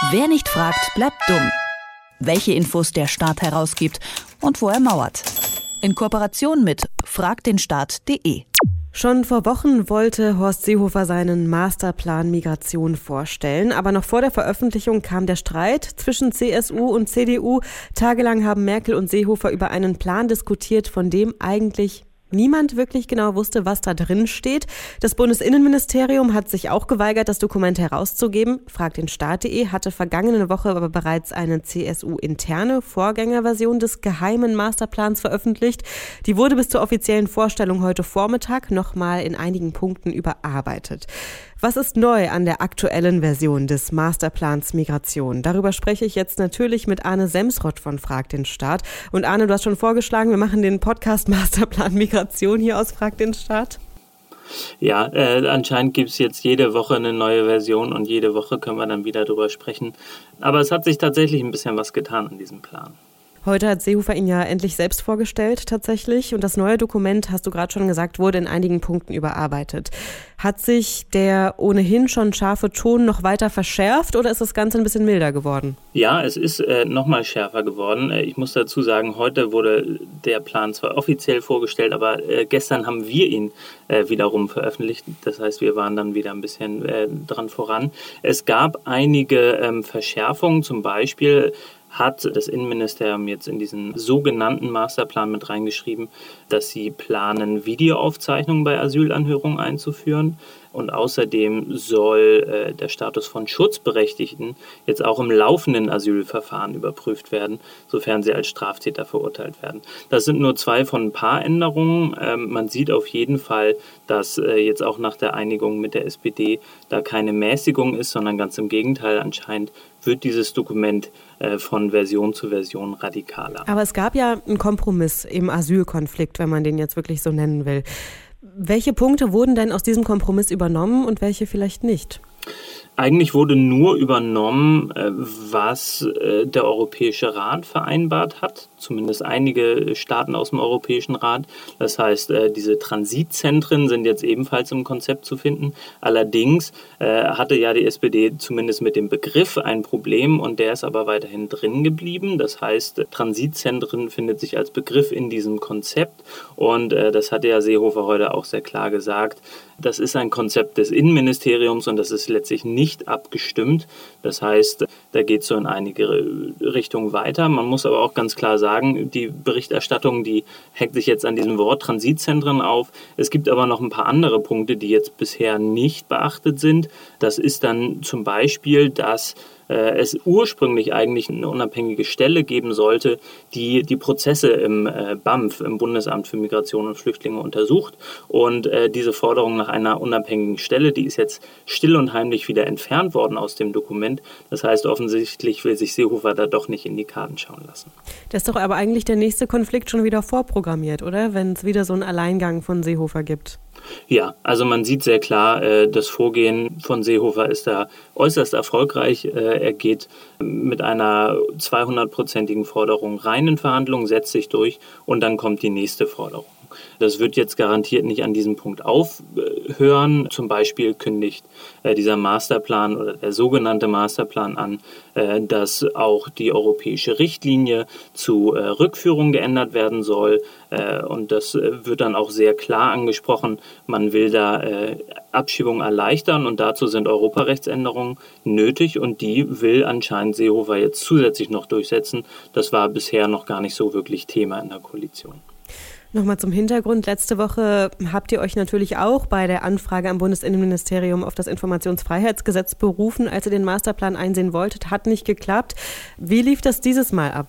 Wer nicht fragt, bleibt dumm. Welche Infos der Staat herausgibt und wo er mauert. In Kooperation mit fragdenstaat.de. Schon vor Wochen wollte Horst Seehofer seinen Masterplan Migration vorstellen, aber noch vor der Veröffentlichung kam der Streit zwischen CSU und CDU. Tagelang haben Merkel und Seehofer über einen Plan diskutiert, von dem eigentlich Niemand wirklich genau wusste, was da drin steht. Das Bundesinnenministerium hat sich auch geweigert, das Dokument herauszugeben. Fragt den Staat.de hatte vergangene Woche aber bereits eine CSU-interne Vorgängerversion des geheimen Masterplans veröffentlicht. Die wurde bis zur offiziellen Vorstellung heute Vormittag nochmal in einigen Punkten überarbeitet. Was ist neu an der aktuellen Version des Masterplans Migration? Darüber spreche ich jetzt natürlich mit Arne Semsrott von Frag den Staat. Und Arne, du hast schon vorgeschlagen, wir machen den Podcast Masterplan Migration hier aus Frag den Staat. Ja, äh, anscheinend gibt es jetzt jede Woche eine neue Version und jede Woche können wir dann wieder drüber sprechen. Aber es hat sich tatsächlich ein bisschen was getan an diesem Plan. Heute hat Seehofer ihn ja endlich selbst vorgestellt, tatsächlich. Und das neue Dokument, hast du gerade schon gesagt, wurde in einigen Punkten überarbeitet. Hat sich der ohnehin schon scharfe Ton noch weiter verschärft oder ist das Ganze ein bisschen milder geworden? Ja, es ist äh, nochmal schärfer geworden. Äh, ich muss dazu sagen, heute wurde der Plan zwar offiziell vorgestellt, aber äh, gestern haben wir ihn äh, wiederum veröffentlicht. Das heißt, wir waren dann wieder ein bisschen äh, dran voran. Es gab einige ähm, Verschärfungen, zum Beispiel hat das Innenministerium jetzt in diesen sogenannten Masterplan mit reingeschrieben, dass sie planen, Videoaufzeichnungen bei Asylanhörungen einzuführen. Und außerdem soll äh, der Status von Schutzberechtigten jetzt auch im laufenden Asylverfahren überprüft werden, sofern sie als Straftäter verurteilt werden. Das sind nur zwei von ein paar Änderungen. Ähm, man sieht auf jeden Fall, dass äh, jetzt auch nach der Einigung mit der SPD da keine Mäßigung ist, sondern ganz im Gegenteil anscheinend wird dieses Dokument äh, von Version zu Version radikaler. Aber es gab ja einen Kompromiss im Asylkonflikt, wenn man den jetzt wirklich so nennen will. Welche Punkte wurden denn aus diesem Kompromiss übernommen und welche vielleicht nicht? Eigentlich wurde nur übernommen, äh, was äh, der Europäische Rat vereinbart hat, zumindest einige Staaten aus dem Europäischen Rat. Das heißt, äh, diese Transitzentren sind jetzt ebenfalls im Konzept zu finden. Allerdings hatte ja die SPD zumindest mit dem Begriff ein Problem und der ist aber weiterhin drin geblieben. Das heißt, Transitzentren findet sich als Begriff in diesem Konzept und das hatte ja Seehofer heute auch sehr klar gesagt. Das ist ein Konzept des Innenministeriums und das ist letztlich nicht abgestimmt. Das heißt, da geht es so in einige Richtungen weiter. Man muss aber auch ganz klar sagen, die Berichterstattung, die hängt sich jetzt an diesem Wort Transitzentren auf. Es gibt aber noch ein paar andere Punkte, die jetzt bisher nicht beachtet sind. Das ist dann zum Beispiel, dass es ursprünglich eigentlich eine unabhängige Stelle geben sollte, die die Prozesse im äh, BAMF, im Bundesamt für Migration und Flüchtlinge, untersucht. Und äh, diese Forderung nach einer unabhängigen Stelle, die ist jetzt still und heimlich wieder entfernt worden aus dem Dokument. Das heißt, offensichtlich will sich Seehofer da doch nicht in die Karten schauen lassen. Das ist doch aber eigentlich der nächste Konflikt schon wieder vorprogrammiert, oder? Wenn es wieder so einen Alleingang von Seehofer gibt. Ja, also man sieht sehr klar, äh, das Vorgehen von Seehofer ist da äußerst erfolgreich. Äh, er geht mit einer 200-prozentigen Forderung rein in Verhandlungen, setzt sich durch und dann kommt die nächste Forderung. Das wird jetzt garantiert nicht an diesem Punkt aufhören. Zum Beispiel kündigt äh, dieser Masterplan oder der sogenannte Masterplan an, äh, dass auch die europäische Richtlinie zu äh, Rückführung geändert werden soll. Und das wird dann auch sehr klar angesprochen. Man will da Abschiebung erleichtern und dazu sind Europarechtsänderungen nötig und die will anscheinend Seehofer jetzt zusätzlich noch durchsetzen. Das war bisher noch gar nicht so wirklich Thema in der Koalition. Nochmal zum Hintergrund. Letzte Woche habt ihr euch natürlich auch bei der Anfrage am Bundesinnenministerium auf das Informationsfreiheitsgesetz berufen, als ihr den Masterplan einsehen wolltet. Hat nicht geklappt. Wie lief das dieses Mal ab?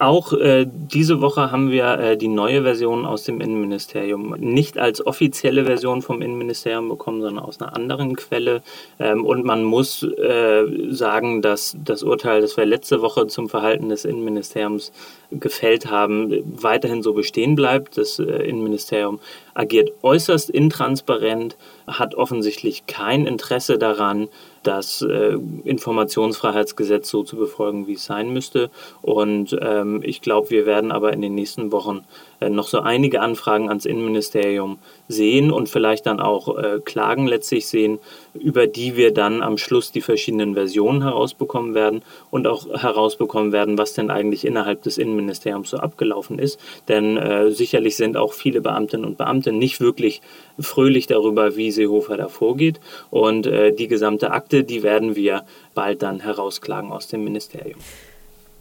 Auch äh, diese Woche haben wir äh, die neue Version aus dem Innenministerium nicht als offizielle Version vom Innenministerium bekommen, sondern aus einer anderen Quelle. Ähm, und man muss äh, sagen, dass das Urteil, das wir letzte Woche zum Verhalten des Innenministeriums gefällt haben, weiterhin so bestehen bleibt. Das äh, Innenministerium agiert äußerst intransparent, hat offensichtlich kein Interesse daran, das äh, Informationsfreiheitsgesetz so zu befolgen, wie es sein müsste. Und ähm, ich glaube, wir werden aber in den nächsten Wochen äh, noch so einige Anfragen ans Innenministerium sehen und vielleicht dann auch äh, Klagen letztlich sehen, über die wir dann am Schluss die verschiedenen Versionen herausbekommen werden und auch herausbekommen werden, was denn eigentlich innerhalb des Innenministeriums so abgelaufen ist. Denn äh, sicherlich sind auch viele Beamtinnen und Beamte nicht wirklich fröhlich darüber, wie Seehofer da vorgeht. Und äh, die gesamte Akte, die werden wir bald dann herausklagen aus dem Ministerium.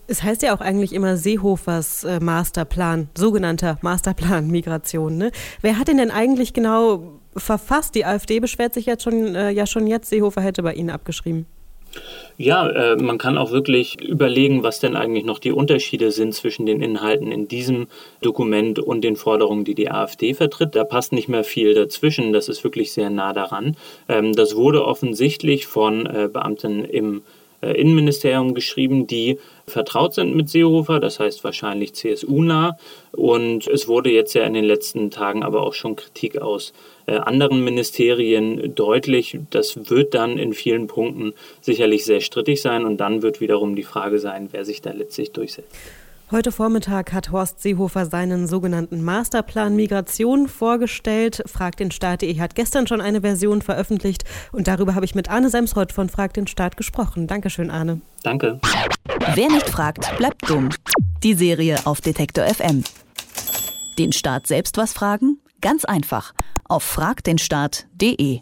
Es heißt ja auch eigentlich immer Seehofers äh, Masterplan, sogenannter Masterplan Migration. Ne? Wer hat den denn eigentlich genau verfasst? Die AfD beschwert sich jetzt schon, äh, ja schon jetzt, Seehofer hätte bei Ihnen abgeschrieben. Ja, äh, man kann auch wirklich überlegen, was denn eigentlich noch die Unterschiede sind zwischen den Inhalten in diesem Dokument und den Forderungen, die die AfD vertritt. Da passt nicht mehr viel dazwischen. Das ist wirklich sehr nah daran. Ähm, das wurde offensichtlich von äh, Beamten im Innenministerium geschrieben, die vertraut sind mit Seehofer, das heißt wahrscheinlich CSU-nah. Und es wurde jetzt ja in den letzten Tagen aber auch schon Kritik aus äh, anderen Ministerien deutlich. Das wird dann in vielen Punkten sicherlich sehr strittig sein und dann wird wiederum die Frage sein, wer sich da letztlich durchsetzt. Heute Vormittag hat Horst Seehofer seinen sogenannten Masterplan Migration vorgestellt. Frag den Staat.de hat gestern schon eine Version veröffentlicht und darüber habe ich mit Arne Semsrott von Frag den Staat gesprochen. Dankeschön, Arne. Danke. Wer nicht fragt, bleibt dumm. Die Serie auf Detektor FM. Den Staat selbst was fragen? Ganz einfach. Auf fragdenstaat.de.